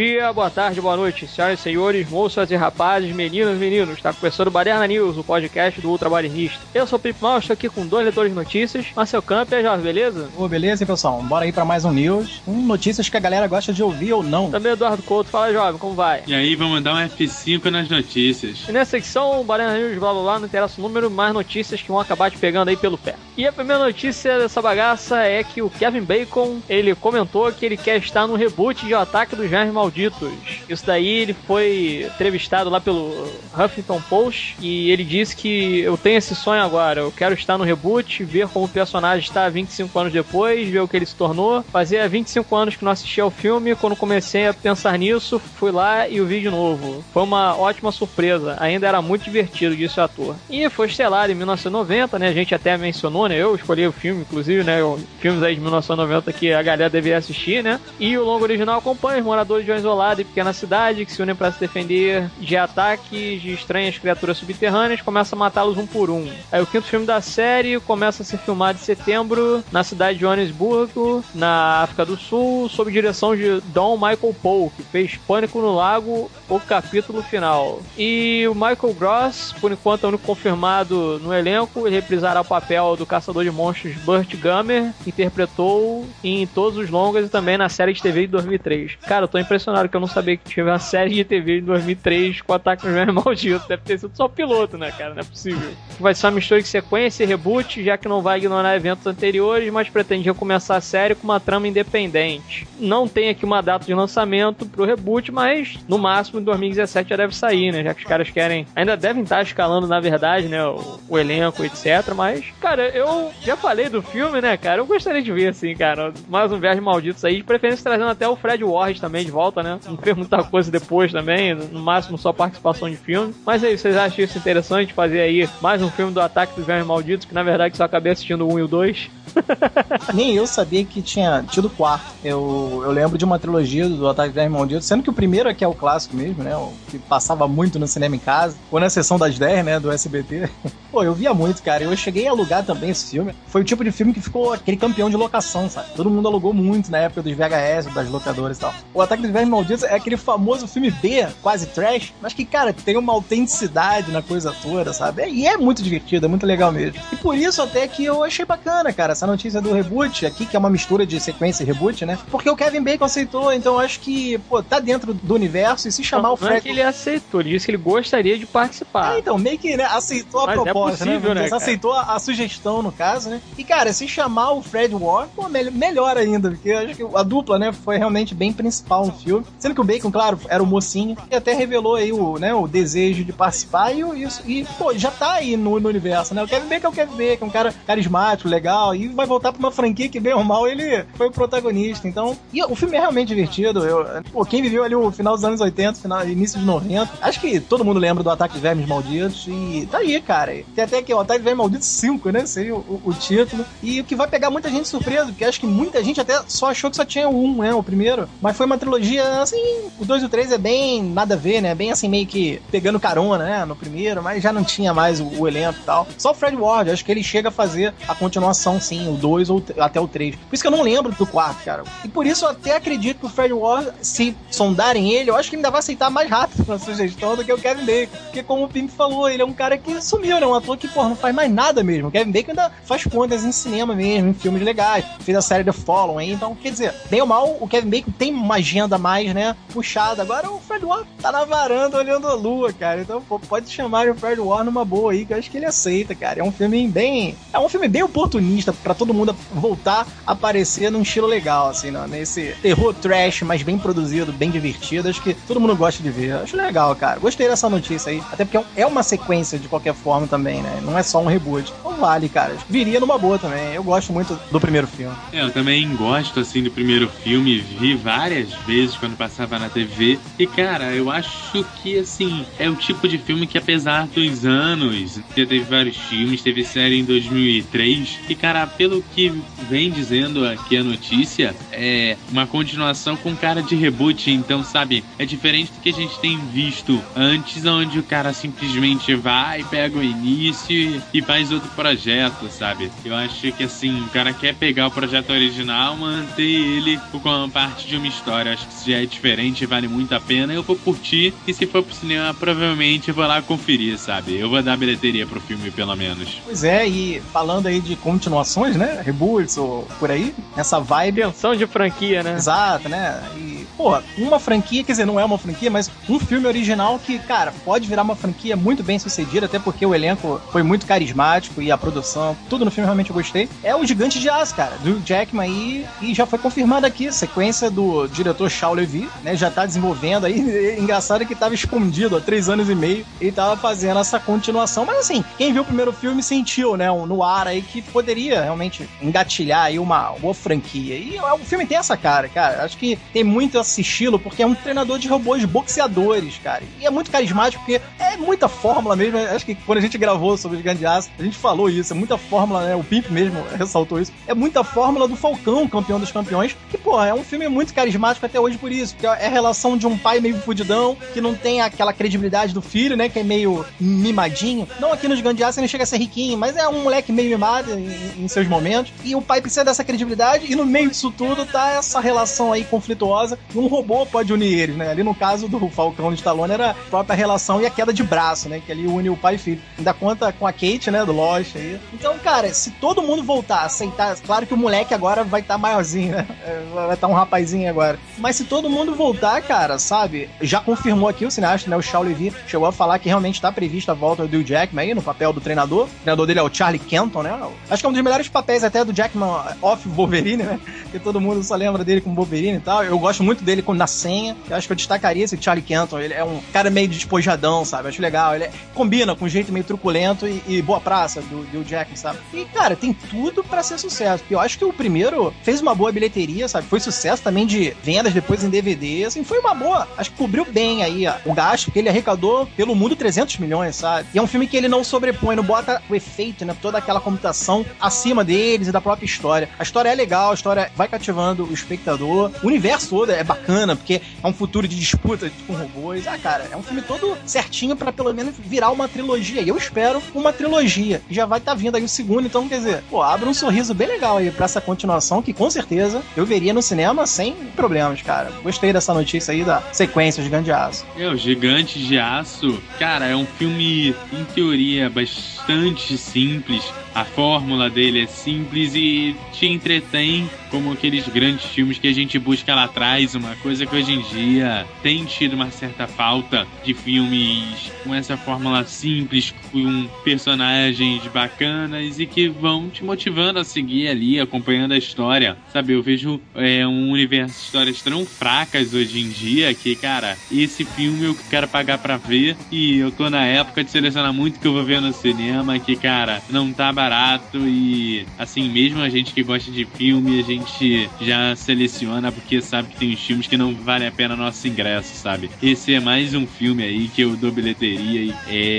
de Dia, boa tarde, boa noite, senhoras e senhores, moças e rapazes, meninas e meninos. Está começando o Baderna News, o podcast do Ultra Badernista. Eu sou o Pipo Mal, estou aqui com dois leitores de notícias. Marcel Camp e Jorge, beleza? Ô, beleza, hein, pessoal? Bora aí para mais um news. Um notícias que a galera gosta de ouvir ou não. Também Eduardo Couto, fala jovem, como vai? E aí, vamos dar um F5 nas notícias. E nessa secção, o Baderna News, blá blá blá, não interessa o número, mais notícias que vão acabar te pegando aí pelo pé. E a primeira notícia dessa bagaça é que o Kevin Bacon, ele comentou que ele quer estar no reboot de O Ataque dos Vermes Malditos. Isso daí ele foi entrevistado lá pelo Huffington Post e ele disse que eu tenho esse sonho agora, eu quero estar no reboot, ver como o personagem está 25 anos depois, ver o que ele se tornou. Fazia 25 anos que não assistia ao filme, quando comecei a pensar nisso, fui lá e o vi de novo. Foi uma ótima surpresa, ainda era muito divertido, disse o ator. E foi estelado em 1990, né? A gente até mencionou, né? Eu escolhi o filme, inclusive, né? Filmes aí de 1990 que a galera deveria assistir, né? E o longo original acompanha os moradores de uma isolada e pequena cidade que se unem para se defender de ataques de estranhas criaturas subterrâneas, começa a matá-los um por um. Aí o quinto filme da série começa a ser filmado em setembro na cidade de Johannesburgo, na África do Sul, sob direção de Don Michael Poe, que fez Pânico no Lago, o capítulo final. E o Michael Gross, por enquanto é o único confirmado no elenco, ele reprisará o papel do caçador de monstros Burt Gummer, interpretou em todos os longas e também na série de TV de 2003. Cara, eu tô impressionado que não sabia que tinha uma série de TV de 2003 com Ataque dos Vermes Malditos. Deve ter sido só piloto, né, cara? Não é possível. Vai ser uma mistura de sequência e reboot, já que não vai ignorar eventos anteriores, mas pretende recomeçar a série com uma trama independente. Não tem aqui uma data de lançamento pro reboot, mas no máximo em 2017 já deve sair, né? Já que os caras querem. Ainda devem estar escalando, na verdade, né? O, o elenco, etc. Mas, cara, eu já falei do filme, né, cara? Eu gostaria de ver, assim, cara, mais um Viagem Malditos aí, de preferência trazendo até o Fred Ward também de volta, né? Não fez muita coisa depois também, no máximo só participação de filme. Mas aí, vocês acham isso interessante fazer aí mais um filme do Ataque dos Vermes Malditos, que na verdade só acabei assistindo o 1 e o 2? Nem eu sabia que tinha tido quarto. Eu, eu lembro de uma trilogia do Ataque dos Vermes Malditos, sendo que o primeiro aqui é o clássico mesmo, né? O que passava muito no cinema em casa, ou na sessão das 10, né? Do SBT. Pô, eu via muito, cara. Eu cheguei a alugar também esse filme. Foi o tipo de filme que ficou aquele campeão de locação, sabe? Todo mundo alugou muito na época dos VHS, das locadoras e tal. O Ataque dos Vermes Malditos é aquele famoso filme B, quase trash, mas que, cara, tem uma autenticidade na coisa toda, sabe? E é muito divertido, é muito legal mesmo. E por isso até que eu achei bacana, cara, essa notícia do reboot aqui, que é uma mistura de sequência e reboot, né? Porque o Kevin Bacon aceitou, então eu acho que, pô, tá dentro do universo e se chamar não, o Fred... Não é que ele aceitou, ele disse que ele gostaria de participar. É, então, meio que, né, aceitou a Mas é proposta, possível, né? né, aceitou a, a sugestão, no caso, né? E, cara, se chamar o Fred Ward, pô, me- melhor ainda, porque eu acho que a dupla, né, foi realmente bem principal no filme. Sendo que o Bacon, claro, era o mocinho, e até revelou aí o, né, o desejo de participar e, isso, e pô, já tá aí no, no universo, né? O Kevin Bacon é o Kevin Bacon, um cara carismático, legal, e vai voltar pra uma franquia que, bem ou mal, ele foi o protagonista. Então, e o filme é realmente divertido. Eu, pô, quem viveu ali o final dos anos 80, final, início de 90, acho que todo mundo lembra do Ataque de Vermes Malditos, e tá aí, cara. Tem até aqui, o Ataque de Vermes Malditos 5, né? Seria o, o- o título. E o que vai pegar muita gente surpresa, porque acho que muita gente até só achou que só tinha um, né? O primeiro. Mas foi uma trilogia, assim, o 2 e o 3 é bem nada a ver, né? Bem assim, meio que pegando carona, né? No primeiro, mas já não tinha mais o, o elenco e tal. Só o Fred Ward, acho que ele chega a fazer a continuação, sim, o 2 ou até o 3. Por isso que eu não lembro do quarto, cara. E por isso eu até acredito que o Fred Ward, se sondarem ele, eu acho que ainda vai aceitar mais rápido a sugestão do que o Kevin Bacon. Porque como o Pimp falou, ele é um cara que sumiu, né? Um ator que, porra, não faz mais nada mesmo. O Kevin Bacon ainda faz pontas em cinema mesmo, em filmes legais. Fez a série The Fallen aí, então, quer dizer, bem ou mal, o Kevin Bacon tem uma agenda mais, né, puxada. Agora o Fred Ward tá na varanda olhando a lua, cara. Então, pô, pode chamar o Fred Ward numa boa aí, que eu acho que ele aceita, cara. É um filme bem... É um filme bem oportunista pra todo mundo voltar a aparecer num estilo legal, assim, né? nesse terror trash, mas bem produzido, bem divertido. Acho que todo mundo gosta de ver. Acho legal, cara. Gostei dessa notícia aí. Até porque é é uma sequência de qualquer forma também, né? Não é só um reboot. Então vale, cara. Viria numa boa também. Eu gosto muito do primeiro filme. É, Eu também gosto, assim, do primeiro filme, vi várias vezes quando passava na TV. E, cara, eu acho que, assim, é o tipo de filme que, apesar dos anos, já teve vários filmes, teve série em 2003. E, cara, pelo que vem dizendo aqui a notícia, é uma continuação com cara de reboot. Então, sabe, é diferente do que a gente tem visto antes, onde o cara simplesmente vai, pega o início e, faz outro projeto, sabe? Eu acho que assim, o cara quer pegar o projeto original, manter ele como parte de uma história. Acho que se já é diferente, vale muito a pena. Eu vou curtir e se for pro cinema, provavelmente eu vou lá conferir, sabe? Eu vou dar bilheteria pro filme, pelo menos. Pois é, e falando aí de continuações, né? Reboots ou por aí, essa vibe. Pensão de franquia, né? Exato, né? E, porra, uma franquia, quer dizer, não é uma franquia, mas um filme original que, cara, pode virar uma franquia muito bem sucedida, até porque o elenco foi muito carismático e a produção, tudo no filme realmente eu gostei. É o Gigante de Aço, cara, do Jackman aí, e já foi confirmado aqui, sequência do diretor Shaw Levy, né? Já tá desenvolvendo aí. Engraçado que tava escondido há três anos e meio e tava fazendo essa continuação. Mas assim, quem viu o primeiro filme sentiu, né? No ar aí que poderia realmente engatilhar aí uma boa franquia. E o filme tem essa cara, cara. Acho que tem muito esse estilo, porque é um treinador de robôs boxeadores, cara. E é muito carismático, porque é muita fórmula mesmo. Acho que quando a gente gravou sobre o Gigante de Aço, a gente falou isso. É muita fórmula, né? O Pimp mesmo ressaltou isso. É muita fórmula do Falcão, campeão dos campeões. Que, pô, é um filme muito carismático até hoje por isso. Porque é a relação de um pai meio fudidão, que não tem aquela credibilidade do filho, né? Que é meio mimadinho. Não aqui no Gigante de Aço ele chega a ser riquinho, mas é um moleque meio mimado em, em seus momentos. E o pai precisa dessa credibilidade, e no meio disso tudo tá essa relação aí conflituosa. E um robô pode unir eles, né? Ali no caso do Falcão de Stallone era a própria relação e a queda de braço, né? Que ali une o pai e filho. Ainda conta com a Kate, né? Do Lost aí. Então, cara, se todo mundo voltar a aceitar, claro que o moleque agora vai estar tá maiorzinho, né? É, vai estar tá um rapazinho agora. Mas se todo mundo voltar, cara, sabe? Já confirmou aqui o cineasta, né? O Shaw Levy chegou a falar que realmente está prevista a volta do Jackman aí no papel do treinador. O treinador dele é o Charlie Kenton, né? Acho que é um dos melhores papéis até do Jackman off Wolverine, né? Que todo mundo só lembra dele como Wolverine e tal. Eu gosto muito dele na senha. Eu acho que eu destacaria esse Charlie Kenton. Ele é um cara meio despojadão, sabe? Acho legal. Ele é... combina com um jeito meio truculento e, e boa praça do, do Jackman, sabe? E, cara, tem tudo para ser sucesso. Eu acho que o primeiro fez uma boa bilheteria, sabe? Foi sucesso também de vendas depois em DVD, assim, foi uma boa. Acho que cobriu bem aí ó, o gasto, porque ele arrecadou pelo mundo 300 milhões, sabe? E é um filme que ele não sobrepõe, não bota o efeito, né? Toda aquela computação acima deles e da própria história. A história é legal, a história vai cativando o espectador. O universo todo é bacana, porque é um futuro de disputa com robôs. Ah, cara, é um filme todo certinho para pelo menos virar uma trilogia. E eu espero uma trilogia. Já vai estar tá vindo aí o segundo, então quer dizer, pô, abre um sorriso bem legal aí pra essa continuação que com certeza eu veria no cinema sem problemas, cara. Gostei dessa notícia aí da sequência Gigante de Aço. É, o Gigante de Aço, cara, é um filme, em teoria, bastante simples. A fórmula dele é simples e te entretém como aqueles grandes filmes que a gente busca lá atrás, uma coisa que hoje em dia tem tido uma certa falta de filmes com essa fórmula simples, com personagens bacanas e que vão te motivando a seguir ali, acompanhando a história. Sabe, eu vejo é, um universo de histórias tão fracas hoje em dia que, cara, esse filme eu quero pagar pra ver e eu tô na época de selecionar muito que eu vou ver no cinema, que, cara, não tá barato e, assim, mesmo a gente que gosta de filme, a gente já seleciona porque sabe que tem uns filmes que não vale a pena nosso ingresso, sabe? Esse é mais um filme aí que eu dou bilheteria e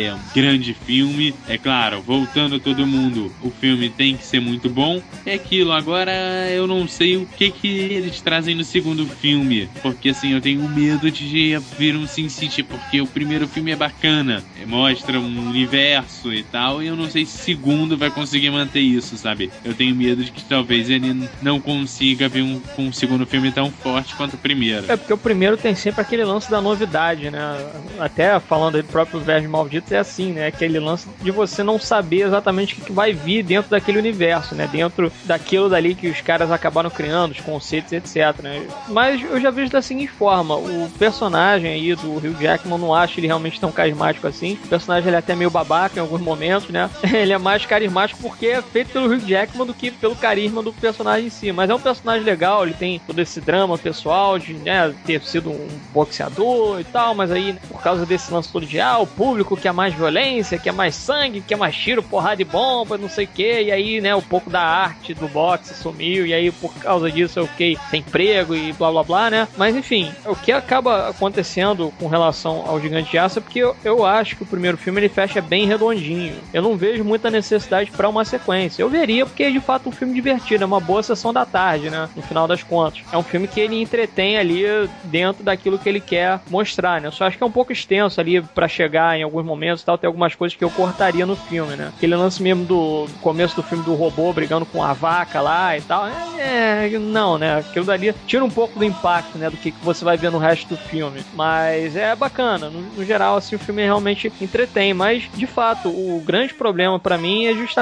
é um grande filme. É claro, voltando todo mundo, o filme tem que ser muito bom. É aquilo, agora eu não sei o que que eles trazem no segundo filme, porque assim, eu tenho medo de vir um Sin City, porque o primeiro filme é bacana, mostra um universo e tal, e eu não sei se o segundo vai conseguir manter isso, sabe? Eu tenho medo de que talvez ele não consiga vir um, um segundo filme tão forte quanto o primeiro. É porque o primeiro tem sempre aquele lance da novidade, né? Até falando aí do próprio Verme Maldito, é assim, né? Aquele lance de você não saber exatamente o que vai vir dentro daquele universo, né? Dentro daquilo dali que os caras acabaram criando, os conceitos, etc, né? Mas eu já vejo da seguinte forma, o personagem aí do Hugh Jackman, não acho ele realmente tão carismático assim. O personagem ele é até meio babaca em alguns momentos, né? Ele é mais carismático porque é feito pelo Hugh Jackman do que pelo carisma do personagem em si. Mas é um personagem legal, ele tem todo esse drama pessoal de né, ter sido um boxeador e tal, mas aí, por causa desse lance todo de ah, o público quer mais violência, quer mais sangue, quer mais tiro, porrada de bomba, não sei o que, e aí, né, um pouco da arte do boxe sumiu, e aí por causa disso eu fiquei sem emprego e blá blá blá, né? Mas enfim, o que acaba acontecendo com relação ao Gigante de Aço é porque eu, eu acho que o primeiro filme ele fecha bem redondinho. Eu não vejo muita necessidade para uma sequência. Eu veria porque é de fato um filme divertido, é uma boa sessão da tarde, né? No final das contas. É um filme que ele entretém ali dentro daquilo que ele quer mostrar, né? Eu só acho que é um pouco extenso ali para chegar em alguns momentos e tal, tem algumas coisas que eu cortaria no filme, né? Aquele lance mesmo do começo do filme do robô brigando com a vaca lá e tal, é, é não, né? Aquilo dali tira um pouco do impacto, né, do que, que você vai ver no resto do filme. Mas é bacana, no, no geral, assim, o filme realmente entretém, mas de fato, o grande problema para mim é justamente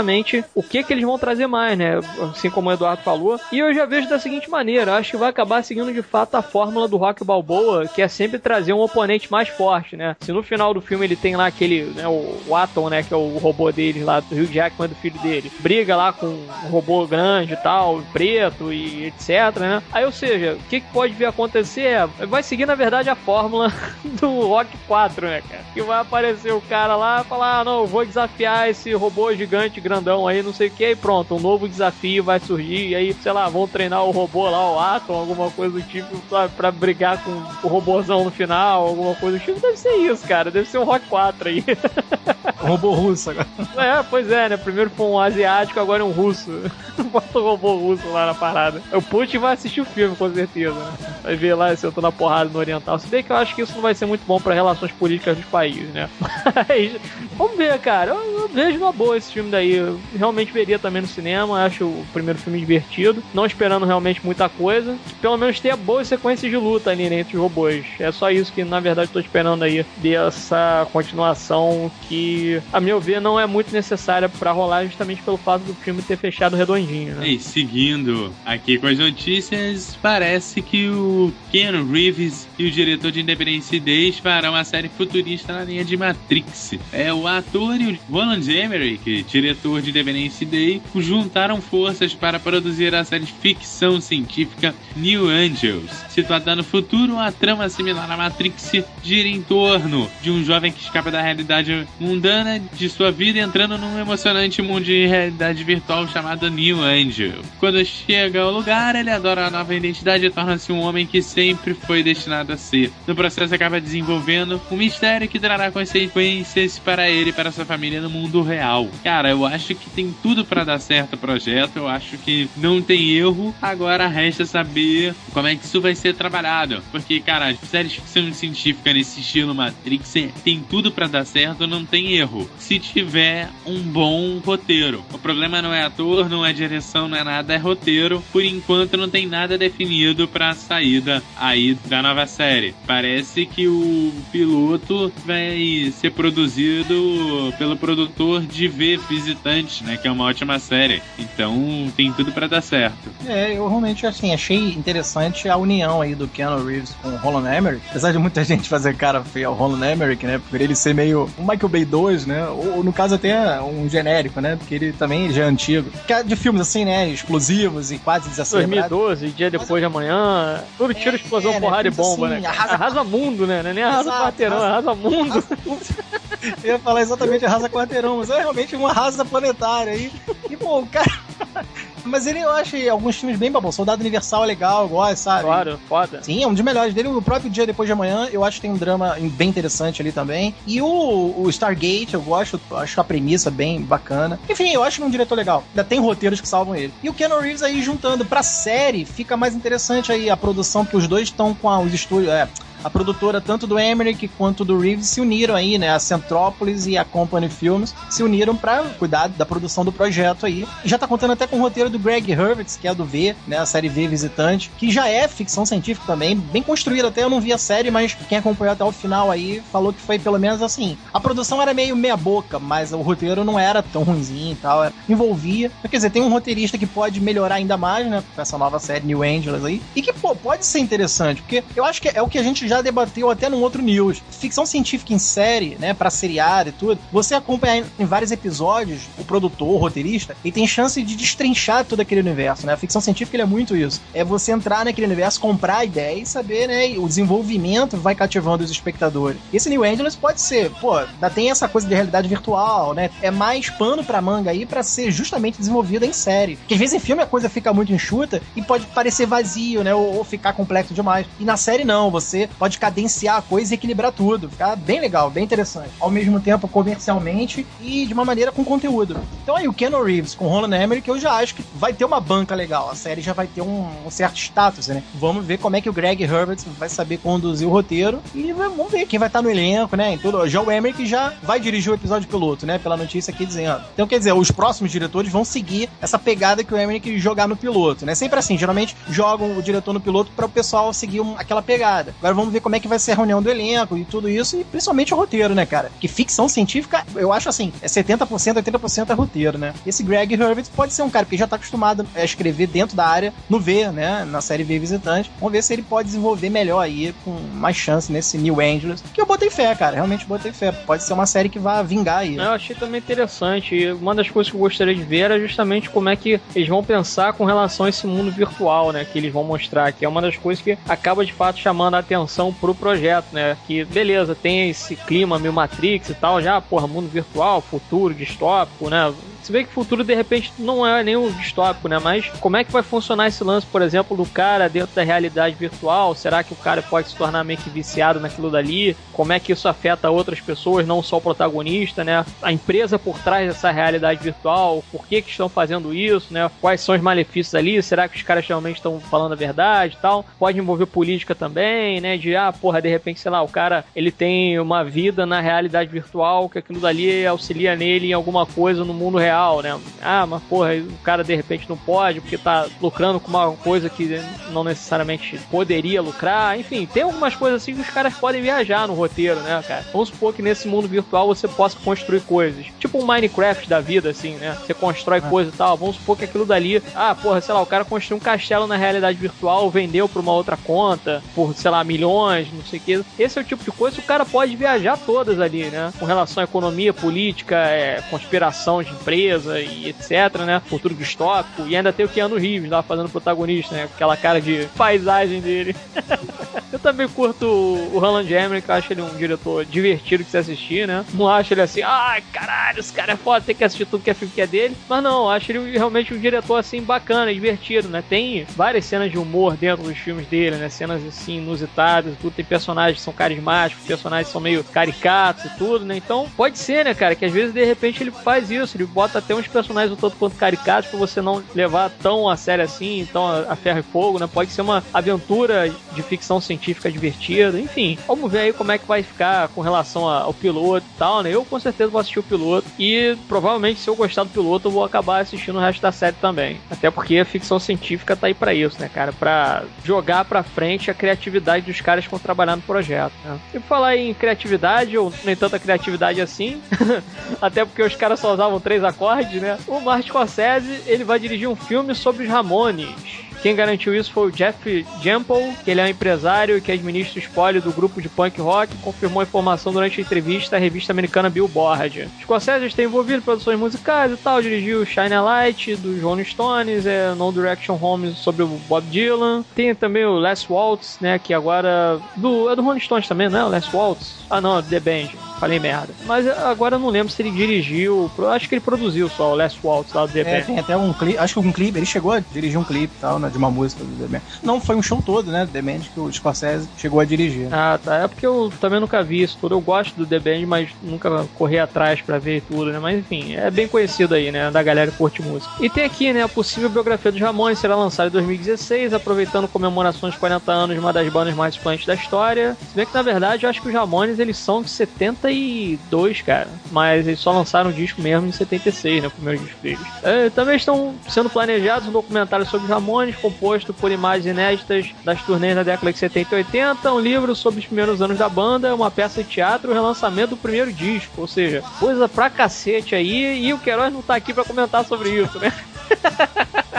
o que que eles vão trazer mais, né? Assim como o Eduardo falou. E eu já vejo da seguinte maneira, acho que vai acabar seguindo de fato a fórmula do Rock Balboa, que é sempre trazer um oponente mais forte, né? Se no final do filme ele tem lá aquele, né, o, Atom, né, que é o robô dele lá, do Hugh Jackman, do filho dele, briga lá com um robô grande e tal, preto e etc, né? Aí, ou seja, o que, que pode vir a acontecer é, vai seguir, na verdade, a fórmula do Rock 4, né, cara? Que vai aparecer o cara lá e falar, ah, não, vou desafiar esse robô gigante grandão aí, não sei o que, e pronto, um novo desafio vai surgir, e aí, sei lá, vão treinar o robô lá, o Atom, alguma coisa do tipo, sabe, pra brigar com o robôzão no final, alguma coisa do tipo. Deve ser isso, cara, deve ser um Rock 4 aí. robô russo agora. É, pois é, né? Primeiro foi um asiático, agora é um russo. Bota o robô russo lá na parada. O Putin vai assistir o filme, com certeza, né? Vai ver lá se eu tô na porrada no Oriental. Se bem que eu acho que isso não vai ser muito bom para relações políticas dos países, né? Mas, vamos ver, cara. Eu, eu vejo uma boa esse filme daí. Realmente veria também no cinema. Acho o primeiro filme divertido. Não esperando realmente muita coisa. Pelo menos ter boas sequências de luta ali né, entre os robôs. É só isso que, na verdade, tô esperando aí dessa continuação que, a meu ver, não é muito necessária para rolar justamente pelo fato do filme ter fechado redondinho, né? E seguindo aqui com as notícias, parece que o Ken Reeves e o diretor de Independence Day farão a série futurista na linha de Matrix. É o ator e o Roland Emmerich, diretor de Independence Day, juntaram forças para produzir a série ficção científica New Angels. Situada no futuro, a trama similar à Matrix gira em torno de um jovem que escapa da realidade mundana de sua vida entrando num emocionante mundo de realidade virtual chamado New Angel. Quando chega ao lugar, ele adora a nova identidade e torna-se um homem que sempre foi destinado a ser. No processo, acaba desenvolvendo um mistério que trará consequências para ele e para sua família no mundo real. Cara, eu acho que tem tudo para dar certo o projeto, eu acho que não tem erro. Agora resta saber como é que isso vai ser trabalhado. Porque, cara, séries de ficção científica nesse estilo Matrix tem tudo para dar certo, não tem erro. Se tiver um bom roteiro. O problema não é ator, não é direção, não é nada, é roteiro. Por enquanto não tem nada definido para saída aí da nova série. Parece que o piloto vai ser produzido pelo produtor de V Visitantes, né, que é uma ótima série. Então tem tudo para dar certo. É, eu realmente assim achei interessante a união aí do Keanu Reeves com o Roland Emmerich. Apesar de muita gente fazer cara feia ao Roland Emmerich, né, por ele ser meio o Michael Bay 2, né, ou no caso até um genérico, né, porque ele também já é antigo. Que é de filmes assim, né, explosivos e quase desacelerados. 2012, dia depois de amanhã, tudo tira é, explosão, é, porrada né, e bomba, assim, né? Arrasa... arrasa... mundo, né? Nem arrasa Exato, quarteirão, arrasa, arrasa mundo. Arrasa... Eu ia falar exatamente arrasa quarteirão, mas é realmente uma arrasa planetária aí. E, pô, o cara. Mas ele, eu acho alguns filmes bem babão. Soldado Universal é legal, eu gosto, sabe? Claro, foda. Sim, é um dos melhores dele. O próprio Dia Depois de Amanhã, eu acho que tem um drama bem interessante ali também. E o, o Stargate, eu gosto, acho a premissa bem bacana. Enfim, eu acho um diretor legal. Ainda tem roteiros que salvam ele. E o Ken Reeves aí juntando pra série, fica mais interessante aí a produção, porque os dois estão com a, os estúdios. É, a produtora tanto do Emmerich quanto do Reeves se uniram aí, né? A Centrópolis e a Company Films se uniram para cuidar da produção do projeto aí. E já tá contando até com o roteiro do Greg Hurwitz, que é do V, né? A série V Visitante, que já é ficção científica também, bem construída. Até eu não vi a série, mas quem acompanhou até o final aí falou que foi pelo menos assim. A produção era meio meia boca, mas o roteiro não era tão ruimzinho e tal. Era, envolvia. Quer dizer, tem um roteirista que pode melhorar ainda mais, né? Com essa nova série New Angels aí. E que, pô, pode ser interessante, porque eu acho que é o que a gente já debateu até num outro news. Ficção científica em série, né, para seriado e tudo, você acompanha em vários episódios o produtor, o roteirista, e tem chance de destrinchar todo aquele universo, né? A ficção científica é muito isso. É você entrar naquele universo, comprar a ideia e saber, né, o desenvolvimento vai cativando os espectadores. Esse New Angeles pode ser, pô, ainda tem essa coisa de realidade virtual, né? É mais pano pra manga aí para ser justamente desenvolvida em série. Porque às vezes em filme a coisa fica muito enxuta e pode parecer vazio, né? Ou, ou ficar complexo demais. E na série não, você pode cadenciar a coisa e equilibrar tudo. Ficar bem legal, bem interessante. Ao mesmo tempo, comercialmente e de uma maneira com conteúdo. Então aí, o Ken Reeves com Roland Emmerich, eu já acho que vai ter uma banca legal. A série já vai ter um, um certo status, né? Vamos ver como é que o Greg Herbert vai saber conduzir o roteiro e vamos ver quem vai estar no elenco, né? Então, o Joe Emmerich já vai dirigir o episódio piloto, né? Pela notícia aqui dizendo. Então, quer dizer, os próximos diretores vão seguir essa pegada que o Emmerich jogar no piloto, né? Sempre assim, geralmente jogam o diretor no piloto para o pessoal seguir aquela pegada. Agora vamos ver como é que vai ser a reunião do elenco e tudo isso, e principalmente o roteiro, né, cara? Que ficção científica, eu acho assim, é 70%, 80% é roteiro, né? Esse Greg Hurwitz pode ser um cara que já tá acostumado a escrever dentro da área no V, né? Na série V Visitante. Vamos ver se ele pode desenvolver melhor aí, com mais chance nesse New Angeles. Que eu botei fé, cara. Realmente botei fé. Pode ser uma série que vai vingar aí. Eu achei também interessante. Uma das coisas que eu gostaria de ver era justamente como é que eles vão pensar com relação a esse mundo virtual, né? Que eles vão mostrar, que é uma das coisas que acaba de fato chamando a atenção pro projeto, né? Que beleza, tem esse clima meio Matrix e tal, já, porra, mundo virtual, futuro, distópico, né? Se vê que o futuro, de repente, não é nem um distópico, né? Mas como é que vai funcionar esse lance, por exemplo, do cara dentro da realidade virtual? Será que o cara pode se tornar meio que viciado naquilo dali? Como é que isso afeta outras pessoas, não só o protagonista, né? A empresa por trás dessa realidade virtual, por que que estão fazendo isso, né? Quais são os malefícios ali? Será que os caras realmente estão falando a verdade e tal? Pode envolver política também, né? De, ah, porra, de repente, sei lá, o cara, ele tem uma vida na realidade virtual, que aquilo dali auxilia nele em alguma coisa no mundo real real, né? Ah, mas porra, o cara de repente não pode porque tá lucrando com uma coisa que não necessariamente poderia lucrar. Enfim, tem algumas coisas assim que os caras podem viajar no roteiro, né, cara? Vamos supor que nesse mundo virtual você possa construir coisas. Tipo um Minecraft da vida, assim, né? Você constrói é. coisa e tal. Vamos supor que aquilo dali, ah, porra, sei lá, o cara construiu um castelo na realidade virtual, vendeu pra uma outra conta por, sei lá, milhões, não sei o que. Esse é o tipo de coisa que o cara pode viajar todas ali, né? Com relação à economia, política, é, conspiração de empresa e etc, né? Futuro distópico. E ainda tem o Keanu Reeves lá fazendo protagonista, né? Aquela cara de paisagem dele. eu também curto o Roland Emmerich, eu acho ele um diretor divertido de se assistir, né? Não acho ele assim, ai, caralho, esse cara é foda, tem que assistir tudo que é filme que é dele. Mas não, acho ele realmente um diretor assim bacana, divertido, né? Tem várias cenas de humor dentro dos filmes dele, né? Cenas assim inusitadas, tudo. Tem personagens que são carismáticos, personagens que são meio caricatos e tudo, né? Então pode ser, né, cara, que às vezes de repente ele faz isso, ele bota até uns personagens um tanto quanto caricatos pra você não levar tão a sério assim, tão a, ferro e fogo, né? Pode ser uma aventura de ficção científica divertida, enfim. Vamos ver aí como é que vai ficar com relação ao piloto e tal, né? Eu com certeza vou assistir o piloto e provavelmente se eu gostar do piloto eu vou acabar assistindo o resto da série também. Até porque a ficção científica tá aí para isso, né, cara? Pra jogar pra frente a criatividade dos caras que estão trabalhando no projeto, né? E falar em criatividade, ou nem tanta criatividade assim, até porque os caras só usavam três acordes né? O Martin Scorsese, ele vai dirigir um filme sobre os Ramones. Quem garantiu isso foi o Jeff Gemple, que ele é um empresário que administra o espólio do grupo de punk rock, confirmou a informação durante a entrevista à revista americana Billboard. Scorsese está envolvido em produções musicais e tal, dirigiu Shine a Light dos Rolling Stones, é No Direction Home sobre o Bob Dylan. Tem também o Les Waltz, né, que agora do é do Rolling Stones também, né? O Les Waltz. Ah, não, The Band. Falei merda. Mas agora eu não lembro se ele dirigiu. Acho que ele produziu só o Last Waltz lá do The É, tem até um clipe. Acho que um clipe. Ele chegou a dirigir um clipe e tal, né? De uma música do The Band. Não foi um show todo, né? The Band que o Scorsese chegou a dirigir. Ah, tá. É porque eu também nunca vi isso tudo. Eu gosto do The Band, mas nunca corri atrás pra ver tudo, né? Mas enfim, é bem conhecido aí, né? Da galera que curte música. E tem aqui, né? A possível biografia dos Ramones será lançada em 2016, aproveitando comemorações de 40 anos de uma das bandas mais influentes da história. Se bem que na verdade eu acho que os Ramones eles são de 72 depois, cara. Mas eles só lançaram o disco mesmo em 76, né? O primeiro disco deles. É, também estão sendo planejados um documentário sobre os Ramones, composto por imagens inéditas das turnês da década de 70 e 80, um livro sobre os primeiros anos da banda, uma peça de teatro e o relançamento do primeiro disco. Ou seja, coisa pra cacete aí, e o Queiroz não tá aqui pra comentar sobre isso, né?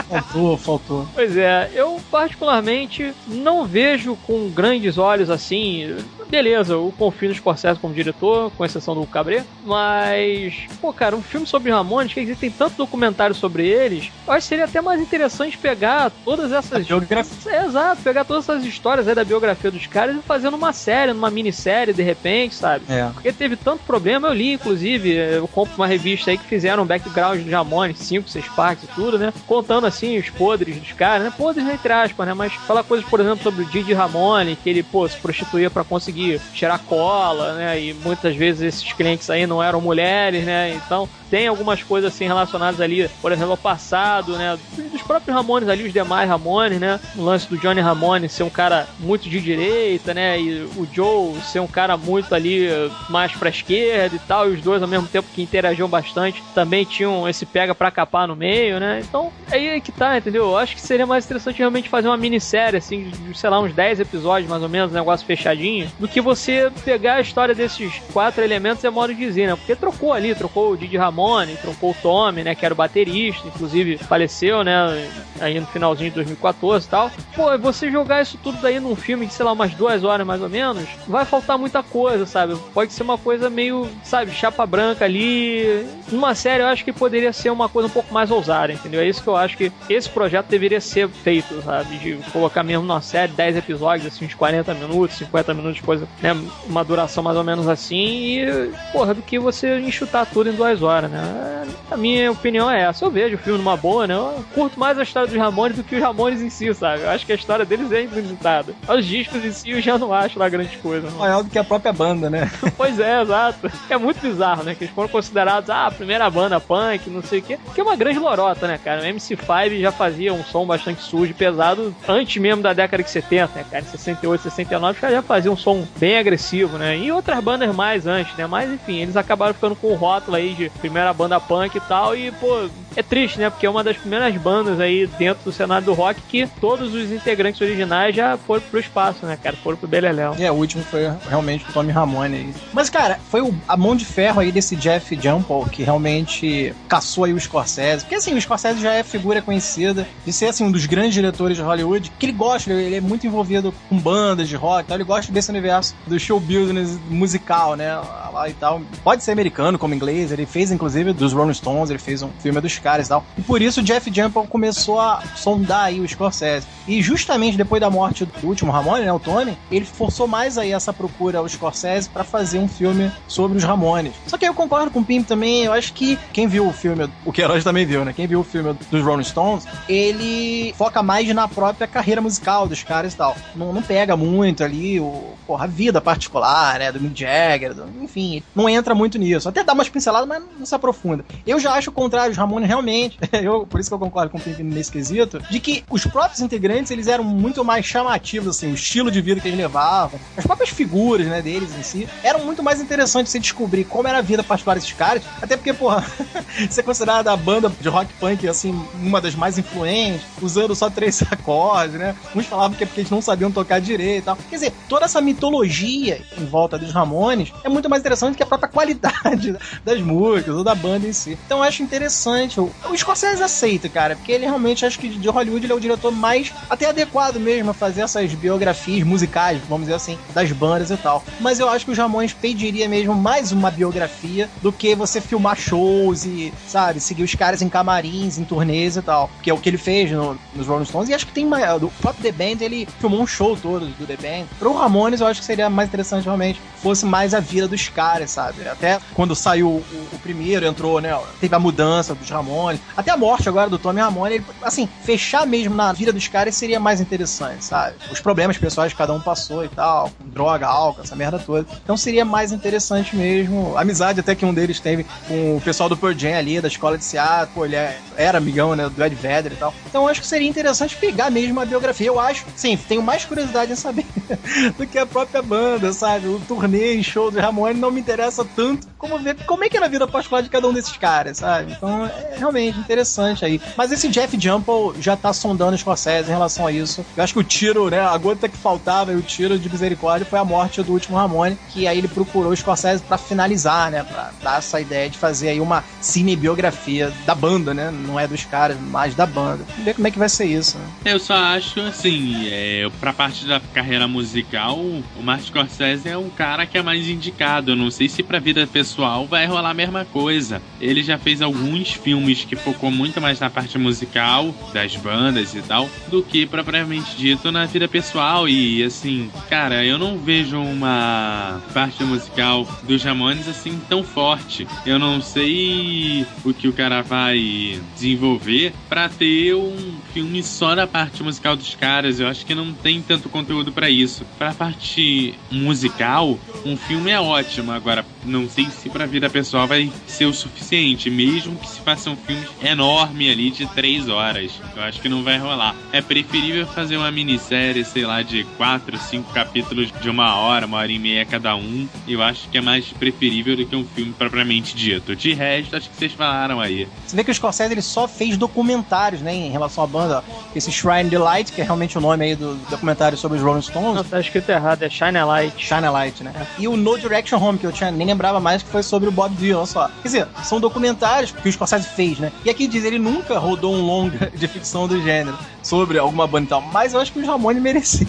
Faltou, faltou. Pois é, eu particularmente não vejo com grandes olhos assim beleza, eu confio no Scorsese como diretor, com exceção do Cabré, mas, pô, cara, um filme sobre Ramones, que tem tanto documentário sobre eles, eu acho que seria até mais interessante pegar todas essas. Biografia. É, exato, pegar todas essas histórias aí da biografia dos caras e fazer numa série, numa minissérie, de repente, sabe? É. Porque teve tanto problema, eu li, inclusive, eu compro uma revista aí que fizeram um background de Ramones, 5, 6 partes e tudo, né? Contando assim os podres dos caras, né? Podres entre aspas, né? Mas falar coisas, por exemplo, sobre o Didi Ramone, que ele, pô, se prostituía para conseguir tirar cola, né? E muitas vezes esses clientes aí não eram mulheres, né? Então tem algumas coisas assim relacionadas ali, por exemplo, ao passado, né? Dos próprios Ramones ali, os demais Ramones, né? O lance do Johnny Ramone ser um cara muito de direita, né? E o Joe ser um cara muito ali mais pra esquerda e tal, e os dois ao mesmo tempo que interagiam bastante também tinham esse pega pra capar no meio, né? Então, aí é que tá, entendeu? Eu acho que seria mais interessante realmente fazer uma minissérie, assim, de, sei lá, uns 10 episódios mais ou menos, um negócio fechadinho, do que você pegar a história desses quatro elementos, é modo de dizer, né? Porque trocou ali, trocou o Didi Ramone, trocou o Tommy, né? Que era o baterista, inclusive faleceu, né? Aí no finalzinho de 2014 e tal. Pô, você jogar isso tudo daí num filme de, sei lá, umas duas horas mais ou menos, vai faltar muita coisa, sabe? Pode ser uma coisa meio, sabe, chapa branca ali. Numa série, eu acho que poderia ser uma coisa um pouco mais ousada, entendeu? É isso que eu acho que esse projeto deveria ser feito, sabe? De colocar mesmo numa série 10 episódios, assim, de 40 minutos, 50 minutos, coisa, né? Uma duração mais ou menos assim. E, porra, do que você enxutar tudo em duas horas, né? A minha opinião é essa. Eu vejo o filme numa boa, né? Eu curto mais a história dos Ramones do que os Ramones em si, sabe? Eu acho que a história deles é inusitada. Os discos em si eu já não acho lá grande coisa. Não. Maior do que a própria banda, né? pois é, exato. É muito bizarro, né? Que eles foram considerados ah, a primeira banda punk, não sei o quê. Que é uma grande lorota, né, cara? O MC5 já fazia um som bastante sujo e pesado antes mesmo da década de 70, né, cara? Em 68, 69, os caras já faziam um som bem agressivo, né? E outras bandas mais antes, né? Mas enfim, eles acabaram ficando com o rótulo aí de primeira banda punk e tal. E, pô, é triste, né? Porque é uma das primeiras bandas aí dentro do cenário do rock que todos os integrantes originais já foram pro espaço, né, cara? Foram pro Beleléu. É, o último foi realmente o Tommy Ramone aí. Mas, cara, foi o, a mão de ferro aí desse Jeff Jumpel que realmente caçou aí o Scorsese. Porque, assim, o Scorsese já é figura conhecida de ser, assim, um dos grandes diretores de Hollywood, que ele gosta, ele é muito envolvido com bandas de rock, então ele gosta desse universo do show business musical, né, lá e tal. Pode ser americano, como inglês, ele fez, inclusive, dos Rolling Stones, ele fez um filme dos caras e tal. E por isso o Jeff Jumpel começou a sondar aí o Scorsese. E justamente depois da morte do último Ramone, né, o Tony, ele forçou mais aí essa procura ao Scorsese para fazer um filme sobre os Ramones. Só que eu concordo com o Pim também, eu acho que quem viu o filme, o Queiroz também viu, né? Quem viu o filme dos Rolling Stones, ele foca mais na própria carreira musical dos caras e tal. Não, não pega muito ali o, porra, a vida particular, né, do Mick Jagger, do, enfim, não entra muito nisso. Até dá umas pinceladas, mas não se aprofunda. Eu já acho o contrário, os Ramones realmente, eu, por isso que eu concordo com o Pim nesse quesito, de que os próprios integrantes, eles eram muito mais chamativos, assim, o estilo de vida que eles levavam, as próprias figuras, né, deles em si, eram muito mais interessantes você descobrir como era a vida particular desses caras, até porque, porra, ser considerada a banda de rock punk, assim, uma das mais influentes, usando só três acordes, né, uns falavam que é porque eles não sabiam tocar direito e tal. Quer dizer, toda essa mitologia em volta dos Ramones é muito mais interessante que a própria qualidade das músicas da banda em si. Então eu acho interessante. O, o Scorsese aceita, cara, porque ele realmente acho que de Hollywood ele é o diretor mais até adequado mesmo a fazer essas biografias musicais, vamos dizer assim, das bandas e tal. Mas eu acho que os Ramones pediria mesmo mais uma biografia do que você filmar shows e, sabe, seguir os caras em camarins, em turnês e tal. Que é o que ele fez no, nos Rolling Stones. E acho que tem mais. O próprio The Band, ele filmou um show todo do The Band. Pro Ramones, eu acho que seria mais interessante realmente fosse mais a vida dos caras, sabe? Até quando saiu o, o primeiro, entrou, né? Teve a mudança dos Ramones. Até a morte agora do Tommy Ramone, ele, assim, fechar mesmo na vida dos caras seria mais interessante, sabe? Os problemas pessoais que cada um passou e tal, com droga, álcool, essa merda toda. Então seria mais interessante mesmo. A amizade até que um deles teve com o pessoal do Pearl Jam ali, da escola de Seattle, pô, ele é, era amigão, né, do Ed Vedder e tal. Então acho que seria interessante pegar mesmo a biografia. Eu acho, sim, tenho mais curiosidade em saber do que a própria banda, sabe? O turnê e show do Ramone não me interessa tanto como ver como é que era a vida particular de cada um desses caras, sabe? Então é, realmente interessante aí. Mas esse Jeff Jumple já tá sondando os Scorsese em relação a isso. Eu acho que o tiro, né, a gota que faltava e o tiro de misericórdia foi a morte do último Ramone, que aí ele procurou o Scorsese para finalizar, né, para dar essa ideia de fazer aí uma cinebiografia da banda, né? Não é dos caras, mas da banda. Vamos ver como é que vai ser isso. Né? Eu só acho assim, é, pra parte da carreira musical, o Martin Scorsese é um cara que é mais indicado. Eu não sei se pra vida pessoal vai rolar a mesma coisa. Ele já fez alguns filmes que focou muito mais na parte musical das bandas e tal, do que propriamente dito na vida pessoal. E assim, cara, eu não vejo uma parte musical dos Ramones assim tão forte. Eu não sei o que o cara vai desenvolver para ter um filme só da parte musical dos caras. Eu acho que não tem tanto conteúdo para isso. Pra parte musical, um filme é ótimo. Agora, não sei se pra vida pessoal vai ser o suficiente, mesmo que se faça um filme enorme ali de três horas. Eu acho que não vai rolar. É preferível fazer uma minissérie, sei lá, de quatro, cinco capítulos de uma hora, uma hora e meia cada um. Eu acho que é mais preferível do que um filme propriamente dito. De resto, acho que vocês falaram aí. Você vê que o Scorsese ele só fez documentários, né, em relação à banda. Esse Shrine Delight, que é realmente o nome aí do documentário sobre os Rolling Stones. Não, tá escrito errado, é Shine a Light. Shine a Light, né? E o No Direction Home, que eu tinha, nem lembrava mais que foi sobre o Bob Dylan só. Quer dizer, são documentários que o Scorsese fez, né? E aqui diz, ele nunca rodou um longa de ficção do gênero sobre alguma banda e tal, mas eu acho que o Ramone merecia.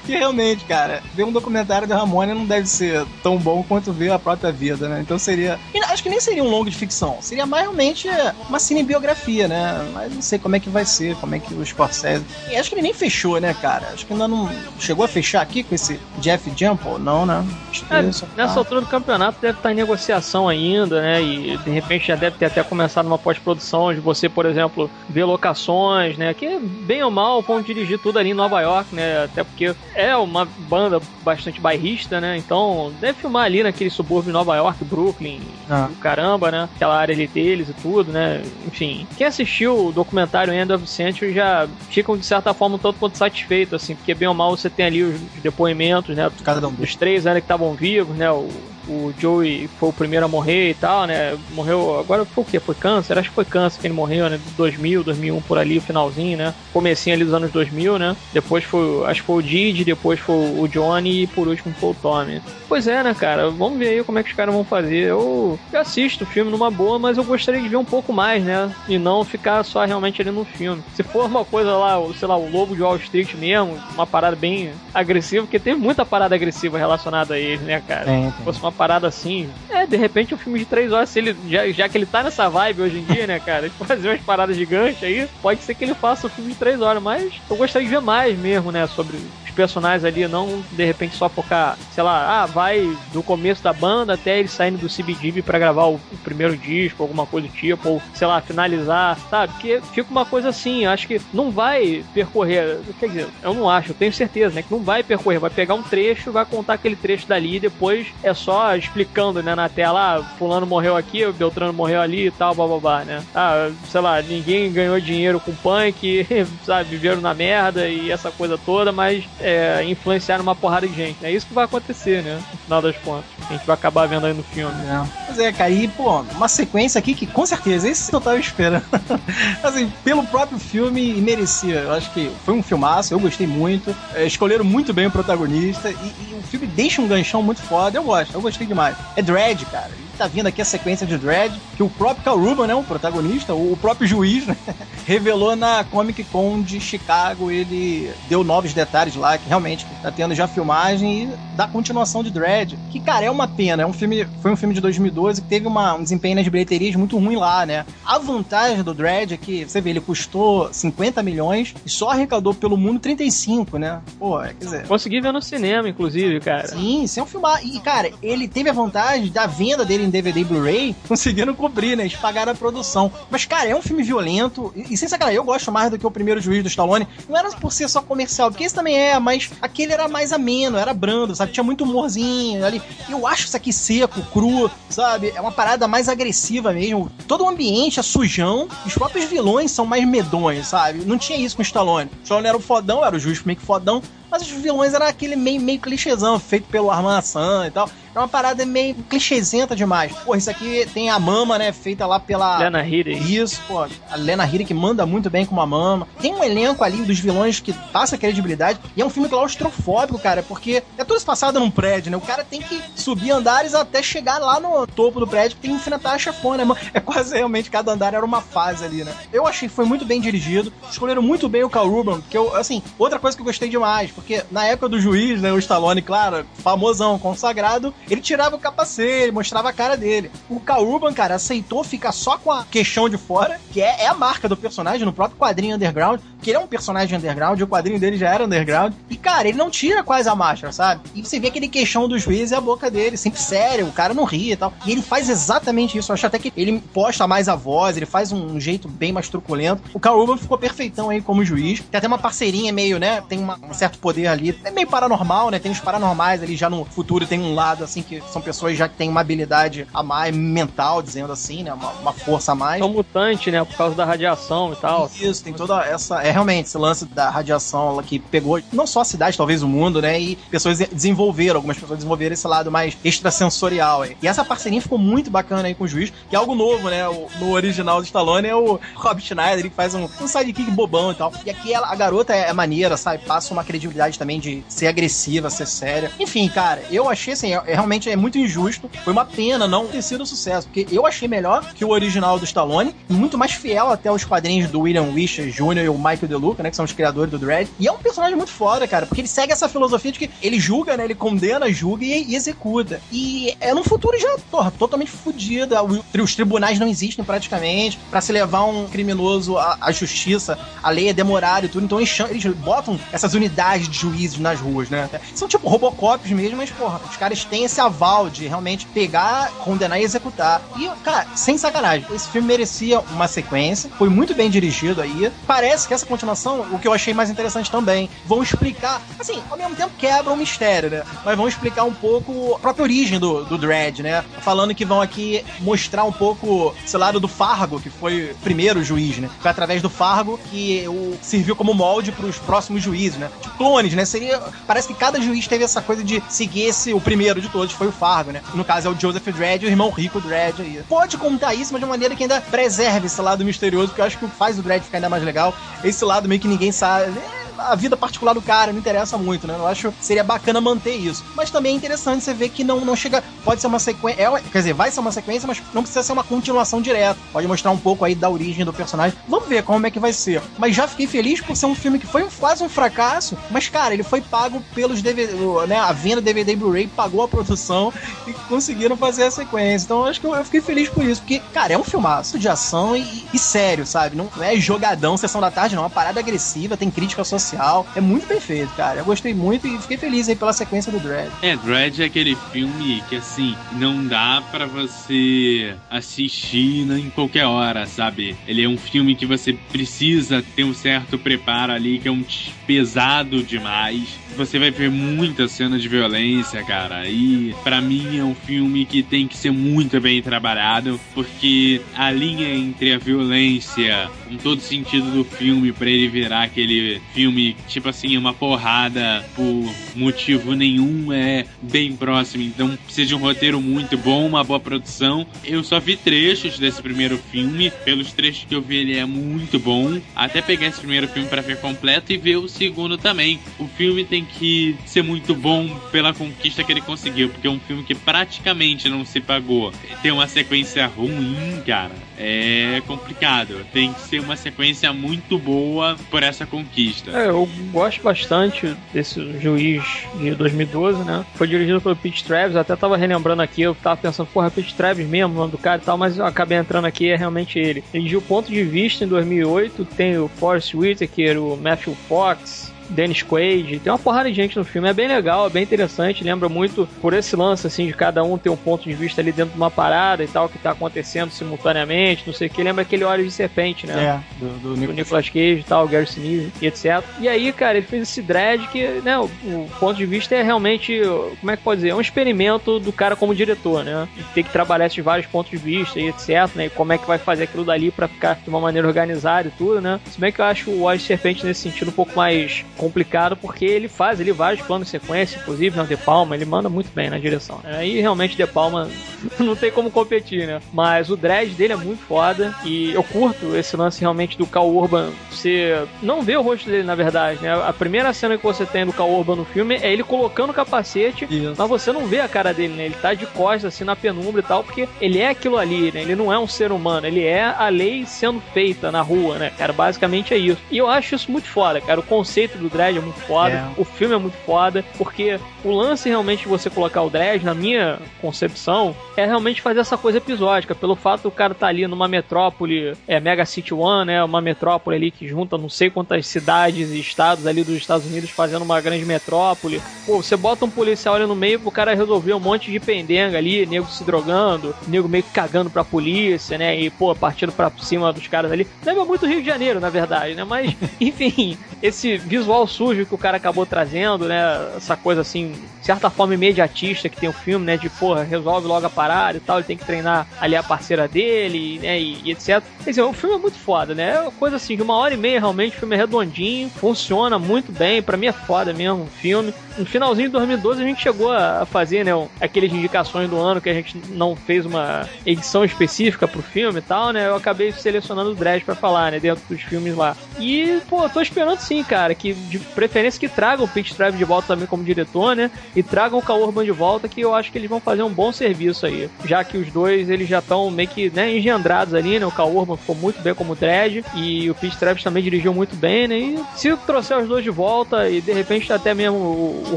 Porque realmente, cara, ver um documentário do Ramone não deve ser tão bom quanto ver a própria vida, né? Então seria. Acho que nem seria um longo de ficção, seria mais realmente uma cinebiografia, né? Mas não sei como é que vai ser, como é que o Scorsese. E acho que ele nem fechou, né, cara? Acho que ainda não chegou a fechar aqui com esse Jeff Jump, não, né? É, nessa tá. altura do campeonato deve estar em negociação ainda, né? E de repente já deve ter até começado uma pós-produção de você, por exemplo, ver locações, né? Que bem ou mal vão dirigir tudo ali em Nova York, né? Até porque é uma banda bastante bairrista, né? Então deve filmar ali naquele subúrbio de Nova York, Brooklyn, ah. Caramba, né? Aquela área ali deles e tudo, né? Enfim, quem assistiu o documentário End of Century já ficam de certa forma um tanto quanto satisfeito, assim, porque bem ou mal você tem ali os depoimentos, né? Cada um dos três né, que estavam vivos, né? O o Joey foi o primeiro a morrer e tal, né? Morreu, agora foi o quê? Foi câncer? Acho que foi câncer que ele morreu, né? 2000, 2001 por ali, o finalzinho, né? Comecinho ali dos anos 2000, né? Depois foi, acho que foi o Didi, depois foi o Johnny e por último foi o Tommy. Pois é, né, cara? Vamos ver aí como é que os caras vão fazer. Eu, eu assisto o filme numa boa, mas eu gostaria de ver um pouco mais, né? E não ficar só realmente ali no filme. Se for uma coisa lá, sei lá, o Lobo de Wall Street mesmo, uma parada bem agressiva, porque teve muita parada agressiva relacionada a ele, né, cara? É, Se fosse uma parada assim. É, de repente um filme de três horas, se ele, já, já que ele tá nessa vibe hoje em dia, né, cara, de fazer umas paradas gigantes aí, pode ser que ele faça um filme de três horas, mas eu gostaria de ver mais mesmo, né, sobre personagens ali, não de repente só focar, sei lá, ah, vai do começo da banda até eles saindo do CBGB para gravar o, o, primeiro disco, alguma coisa do tipo, ou sei lá, finalizar, sabe? Porque fica uma coisa assim, acho que não vai percorrer, quer dizer, eu não acho, eu tenho certeza, né, que não vai percorrer, vai pegar um trecho, vai contar aquele trecho dali e depois é só explicando, né, na tela, ah, fulano morreu aqui, o Beltrano morreu ali e tal, bababá, né? Ah, sei lá, ninguém ganhou dinheiro com punk, sabe, viveram na merda e essa coisa toda, mas é, influenciaram uma porrada de gente. É isso que vai acontecer, né? No final das contas. A gente vai acabar vendo aí no filme. É. Pois é, cara, e, pô, uma sequência aqui que com certeza esse eu tava esperando. assim, pelo próprio filme merecia. Eu acho que foi um filmaço, eu gostei muito. É, escolheram muito bem o protagonista e, e o filme deixa um ganchão muito foda. Eu gosto, eu gostei demais. É Dread, cara tá vindo aqui a sequência de Dread, que o próprio Cal né, o protagonista, o próprio juiz, né, revelou na Comic Con de Chicago, ele deu novos detalhes lá, que realmente tá tendo já filmagem e da continuação de Dread, que, cara, é uma pena, é um filme, foi um filme de 2012 que teve uma, um desempenho nas bilheterias muito ruim lá, né. A vantagem do Dread é que, você vê, ele custou 50 milhões e só arrecadou pelo mundo 35, né. Pô, quer dizer... Consegui ver no cinema, inclusive, cara. Sim, sem é um filmar. E, cara, ele teve a vantagem da venda dele DVD e Blu-ray, conseguiram cobrir, né? Eles pagaram a produção. Mas, cara, é um filme violento. E, e sem sacanagem, eu gosto mais do que o primeiro juiz do Stallone. Não era por ser só comercial, porque esse também é, mas aquele era mais ameno, era brando, sabe? Tinha muito humorzinho ali. Eu acho isso aqui seco, cru, sabe? É uma parada mais agressiva mesmo. Todo o ambiente é sujão. Os próprios vilões são mais medonhos, sabe? Não tinha isso com o Stallone. O Stallone era o fodão, era o juiz meio que fodão. Mas os vilões eram aquele meio, meio clichêzão, feito pelo Armação e tal. é uma parada meio clichêsenta demais. Pô, isso aqui tem a mama, né? Feita lá pela. Lena Headey. Isso, pô. A Lena Headey que manda muito bem com uma mama. Tem um elenco ali dos vilões que passa credibilidade. E é um filme claustrofóbico, cara, porque é tudo passado num prédio, né? O cara tem que subir andares até chegar lá no topo do prédio que enfrentar a chefona, né? É quase realmente cada andar era uma fase ali, né? Eu achei que foi muito bem dirigido. Escolheram muito bem o Cal Ruben, que eu, assim, outra coisa que eu gostei demais, porque na época do juiz, né, o Stallone, claro, famosão, consagrado, ele tirava o capacete, mostrava a cara dele. O Cal Urban, cara, aceitou ficar só com a queixão de fora, que é, é a marca do personagem no próprio quadrinho underground, que ele é um personagem underground, o quadrinho dele já era underground. E, cara, ele não tira quase a máscara, sabe? E você vê aquele queixão do juiz e a boca dele, sempre sério, o cara não ri e tal. E ele faz exatamente isso. Eu acho até que ele posta mais a voz, ele faz um jeito bem mais truculento. O Urban ficou perfeitão aí como juiz. Tem até uma parceirinha meio, né? Tem uma, um certo poder ali. É meio paranormal, né? Tem os paranormais ali já no futuro. Tem um lado, assim, que são pessoas já que têm uma habilidade a mais mental, dizendo assim, né? Uma, uma força a mais. É um mutante, né? Por causa da radiação e tal. Isso, tem toda essa. É realmente esse lance da radiação que pegou não só a cidade, talvez o mundo, né? E pessoas desenvolveram, algumas pessoas desenvolveram esse lado mais extrasensorial aí. E essa parceria ficou muito bacana aí com o juiz, que é algo novo, né? O, no original do Stallone é o Rob Schneider, ele faz um, um sidekick bobão e tal. E aqui ela, a garota é, é, maneira, sabe? Passa uma credibilidade também de ser agressiva, ser séria. Enfim, cara, eu achei assim, é, é, realmente é muito injusto. Foi uma pena não ter sido um sucesso, porque eu achei melhor que o original do Stallone, muito mais fiel até os quadrinhos do William Wisher Jr. e o Michael DeLuca, né? Que são os criadores do Dread. E é um personagem muito foda, cara, porque ele segue essa filosofia de que ele julga, né? Ele condena, julga e, e executa. E é num futuro já, porra, totalmente fodido. Os tribunais não existem praticamente. para se levar um criminoso à, à, justiça, a lei é demorada e tudo. Então eles, eles botam essas unidades de juízes nas ruas, né? São tipo Robocops mesmo, mas, porra, os caras têm esse aval de realmente pegar, condenar e executar. E, cara, sem sacanagem, esse filme merecia uma sequência. Foi muito bem dirigido aí. Parece que essa continuação, o que eu achei mais interessante também, vão explicar, assim, ao mesmo tempo quebra um mistério, né? Mas vão explicar um pouco a própria origem do, do né? Falando que vão aqui mostrar um pouco esse lado do Fargo, que foi o primeiro juiz, né? Foi através do Fargo que o, serviu como molde para os próximos juízes, né? Tipo clones, né? Seria. Parece que cada juiz teve essa coisa de seguir esse, o primeiro de todos, foi o Fargo, né? No caso é o Joseph Dredd, o irmão rico Dredd aí. Pode contar isso, mas de uma maneira que ainda preserve esse lado misterioso, porque eu acho que faz o Dredd ficar ainda mais legal. Esse lado meio que ninguém sabe. É, a vida particular do cara não interessa muito, né? Eu acho que seria bacana manter isso. Mas também é interessante você ver que não, não chega. Pode ser uma sequência. É, quer dizer, vai ser uma sequência, mas não precisa ser uma continuação direta. Pode mostrar um pouco aí da origem do personagem. Vamos ver como é que vai ser. Mas já fiquei feliz por ser um filme que foi quase um fracasso. Mas, cara, ele foi pago pelos DVD, né? A venda DVD Blu-ray pagou a produção e conseguiram fazer a sequência. Então acho que eu, eu, fiquei feliz por isso. Porque, cara, é um filmaço de ação e, e sério, sabe? Não é jogadão, sessão da tarde, não. É uma parada agressiva, tem crítica social É muito bem feito, cara. Eu gostei muito e fiquei feliz aí pela sequência do Dread. É, Dread é aquele filme que, assim, não dá para você assistir em qualquer hora, sabe? Ele é um filme que você precisa ter um certo preparo ali, que é um pesado demais você vai ver muitas cenas de violência, cara. E para mim é um filme que tem que ser muito bem trabalhado, porque a linha entre a violência, em todo sentido do filme, para ele virar aquele filme tipo assim, uma porrada por motivo nenhum, é bem próximo. Então precisa de um roteiro muito bom, uma boa produção. Eu só vi trechos desse primeiro filme, pelos trechos que eu vi ele é muito bom. Até pegar esse primeiro filme para ver completo e ver o segundo também. O filme tem tem que ser muito bom pela conquista que ele conseguiu, porque é um filme que praticamente não se pagou. Tem uma sequência ruim, cara, é complicado. Tem que ser uma sequência muito boa por essa conquista. É, eu gosto bastante desse juiz de 2012, né? Foi dirigido pelo Pete Travis, até tava relembrando aqui, eu tava pensando, porra, Pete Travis mesmo, o nome do cara e tal, mas eu acabei entrando aqui, é realmente ele. Ele dirigiu Ponto de Vista em 2008, tem o Forrest Whitaker, o Matthew Fox, Dennis Quaid, tem uma porrada de gente no filme. É bem legal, é bem interessante. Lembra muito por esse lance, assim, de cada um ter um ponto de vista ali dentro de uma parada e tal, que tá acontecendo simultaneamente, não sei o que. Lembra aquele Olhos de Serpente, né? É, do, do, do Nicolas Cage e tal, Gary Sinise e etc. E aí, cara, ele fez esse dread que, né, o, o, ponto de vista é realmente, como é que pode dizer? É um experimento do cara como diretor, né? Tem que trabalhar esses vários pontos de vista e etc, né? E como é que vai fazer aquilo dali para ficar de uma maneira organizada e tudo, né? Se bem que eu acho o Olhos de Serpente nesse sentido um pouco mais complicado porque ele faz ele vários planos de sequência, inclusive na De Palma, ele manda muito bem na direção. Aí é, realmente De Palma não tem como competir, né? Mas o dread dele é muito foda e eu curto esse lance realmente do Cal Urban. Você não vê o rosto dele, na verdade, né? A primeira cena que você tem do Cal Urban no filme é ele colocando o capacete, Isso. mas você não vê a cara dele, né? Ele tá de costas, assim, na penumbra e tal, porque ele é aquilo ali, né? Ele não é um ser humano, ele é a lei sendo feita na rua, né, cara? Basicamente é isso. E eu acho isso muito foda, cara. O conceito do dread é muito foda, é. o filme é muito foda, porque o lance realmente de você colocar o dread, na minha concepção, é realmente fazer essa coisa episódica, pelo fato do cara estar tá ali numa metrópole, é Mega City One, né? Uma metrópole ali que junta não sei quantas cidades e estados ali dos Estados Unidos fazendo uma grande metrópole. Pô, você bota um policial ali no meio pro cara resolver um monte de pendenga ali, nego se drogando, nego meio que cagando pra polícia, né? E, pô, partindo pra cima dos caras ali. Lembra muito Rio de Janeiro, na verdade, né? Mas, enfim, esse visual sujo que o cara acabou trazendo, né? Essa coisa assim, de certa forma imediatista que tem o filme, né? De, porra, resolve logo a parada e tal, ele tem que treinar ali a parceira dele, né? E, e etc. Quer dizer, o filme é muito foda, né? É uma coisa assim, de uma hora e meia realmente, o filme é redondinho, funciona muito bem, pra mim é foda mesmo o filme. No finalzinho de 2012 a gente chegou a fazer, né? Aqueles indicações do ano que a gente não fez uma edição específica pro filme e tal, né? Eu acabei selecionando o Dredd pra falar, né? Dentro dos filmes lá. E, pô, tô esperando sim, cara, que de preferência que tragam o Pete Travis de volta também como diretor, né? E tragam o Cal Urban de volta, que eu acho que eles vão fazer um bom serviço aí. Já que os dois, eles já estão meio que, né, engendrados ali, né? O Cal Urban ficou muito bem como Dredd e o Pete Travis também dirigiu muito bem, né? E se trouxer os dois de volta e de repente até mesmo o, o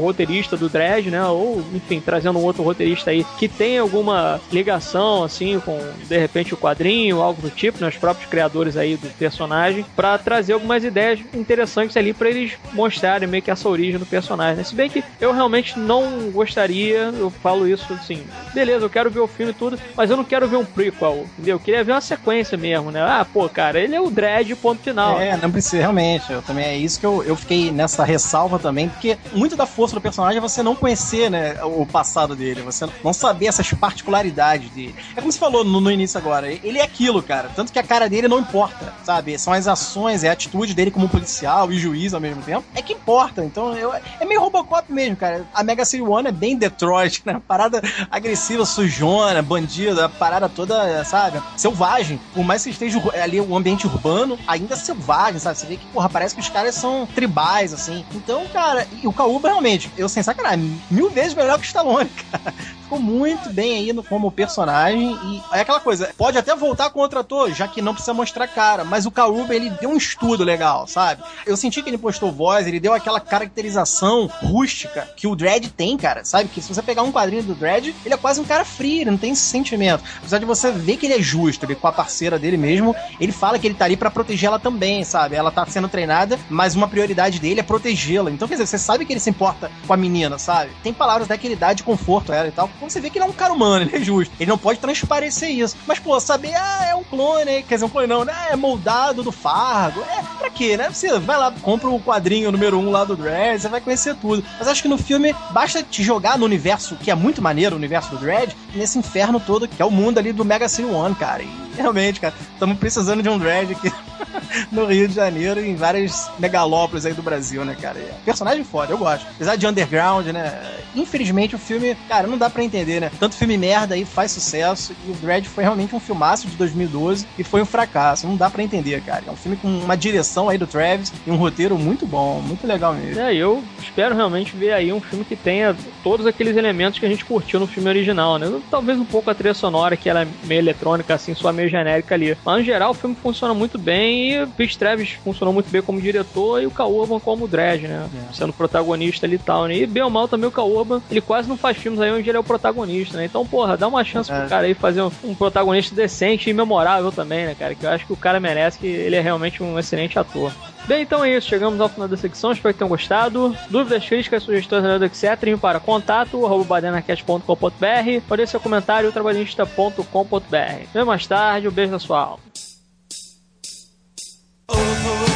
roteirista do Dredd, né? Ou, enfim, trazendo um outro roteirista aí que tem alguma ligação, assim, com, de repente, o quadrinho, algo do tipo, né? Os próprios criadores aí do personagem, para trazer algumas ideias interessantes ali para eles mostrarem meio que essa origem do personagem, né? Se bem que eu realmente não gostaria, eu falo isso assim, beleza, eu quero ver o filme e tudo, mas eu não quero ver um prequel, entendeu? Eu queria ver uma sequência mesmo, né? Ah, pô, cara, ele é o Dredd, ponto final. É, não precisa, realmente. Eu também é isso que eu, eu fiquei nessa ressalva também, porque muito da força do personagem é você não conhecer, né, o passado dele, você não saber essas particularidades dele. É como você falou no, no início agora, ele é aquilo, cara. Tanto que a cara dele não importa, sabe? São as ações, é a atitude dele como policial e juiz ao mesmo É que importa. Então, eu, é meio Robocop mesmo, cara. A Mega City One é bem Detroit, né? Parada agressiva, sujona, bandida, a parada toda, sabe? Selvagem. Por mais que esteja ali o ambiente urbano, ainda selvagem, sabe? Você vê que, porra, parece que os caras são tribais, assim. Então, cara, e o Kauba realmente, eu sem sacanagem, mil vezes melhor que o Stallone, cara. Ficou muito bem aí no, como personagem e é aquela coisa, pode até voltar com outro ator, já que não precisa mostrar cara, mas o Kauba, ele deu um estudo legal, sabe? Eu senti que ele postou voz, ele deu aquela caracterização rústica que o Dredd tem, cara, sabe? Que se você pegar um quadrinho do Dredd, ele é quase um cara frio, ele não tem esse sentimento. Apesar de você ver que ele é justo, ele com a parceira dele mesmo, ele fala que ele tá ali para proteger ela também, sabe? Ela tá sendo treinada, mas uma prioridade dele é protegê-la. Então, quer dizer, você sabe que ele se importa com a menina, sabe? Tem palavras até que ele dá de conforto a ela e tal. Então você vê que ele é um cara humano, ele é justo. Ele não pode transparecer isso. Mas, pô, saber, ah, é um clone, quer dizer, um clone não, né? É moldado do Fargo. É, pra quê, né? Você vai lá, compra o quadrinho número um lá do Dredd, você vai conhecer tudo. Mas acho que no filme basta te jogar no universo, que é muito maneiro, o universo do Dredd, nesse inferno todo, que é o mundo ali do Mega City One, cara. E realmente, cara, estamos precisando de um Dredd aqui no Rio de Janeiro e em várias megalópolis aí do Brasil, né, cara? É personagem foda, eu gosto. Apesar de underground, né? Infelizmente o filme, cara, não dá entender, né? Tanto filme merda aí faz sucesso e o Dredd foi realmente um filmaço de 2012 e foi um fracasso. Não dá para entender, cara. É um filme com uma direção aí do Travis e um roteiro muito bom, muito legal mesmo. É, eu espero realmente ver aí um filme que tenha todos aqueles elementos que a gente curtiu no filme original, né? Talvez um pouco a trilha sonora, que ela é meio eletrônica, assim, só meio genérica ali. Mas no geral o filme funciona muito bem e o Pete Travis funcionou muito bem como diretor e o Kaurban como Dredd, né? É. Sendo protagonista ali e tal, né? E bem ou mal também o Kaurban, ele quase não faz filmes aí onde ele é o protagonista, né? Então, porra, dá uma chance é. pro cara aí fazer um, um, protagonista decente e memorável também, né, cara? Que eu acho que o cara merece, que ele é realmente um excelente ator. Bem, então é isso. Chegamos ao final da secção. Espero que tenham gostado. Dúvidas, críticas, sugestões, etc. Para contato badenacast.com.br ou deixe seu comentário trabalhista.com.br. Até mais tarde. Um beijo na sua alma. Oh, oh.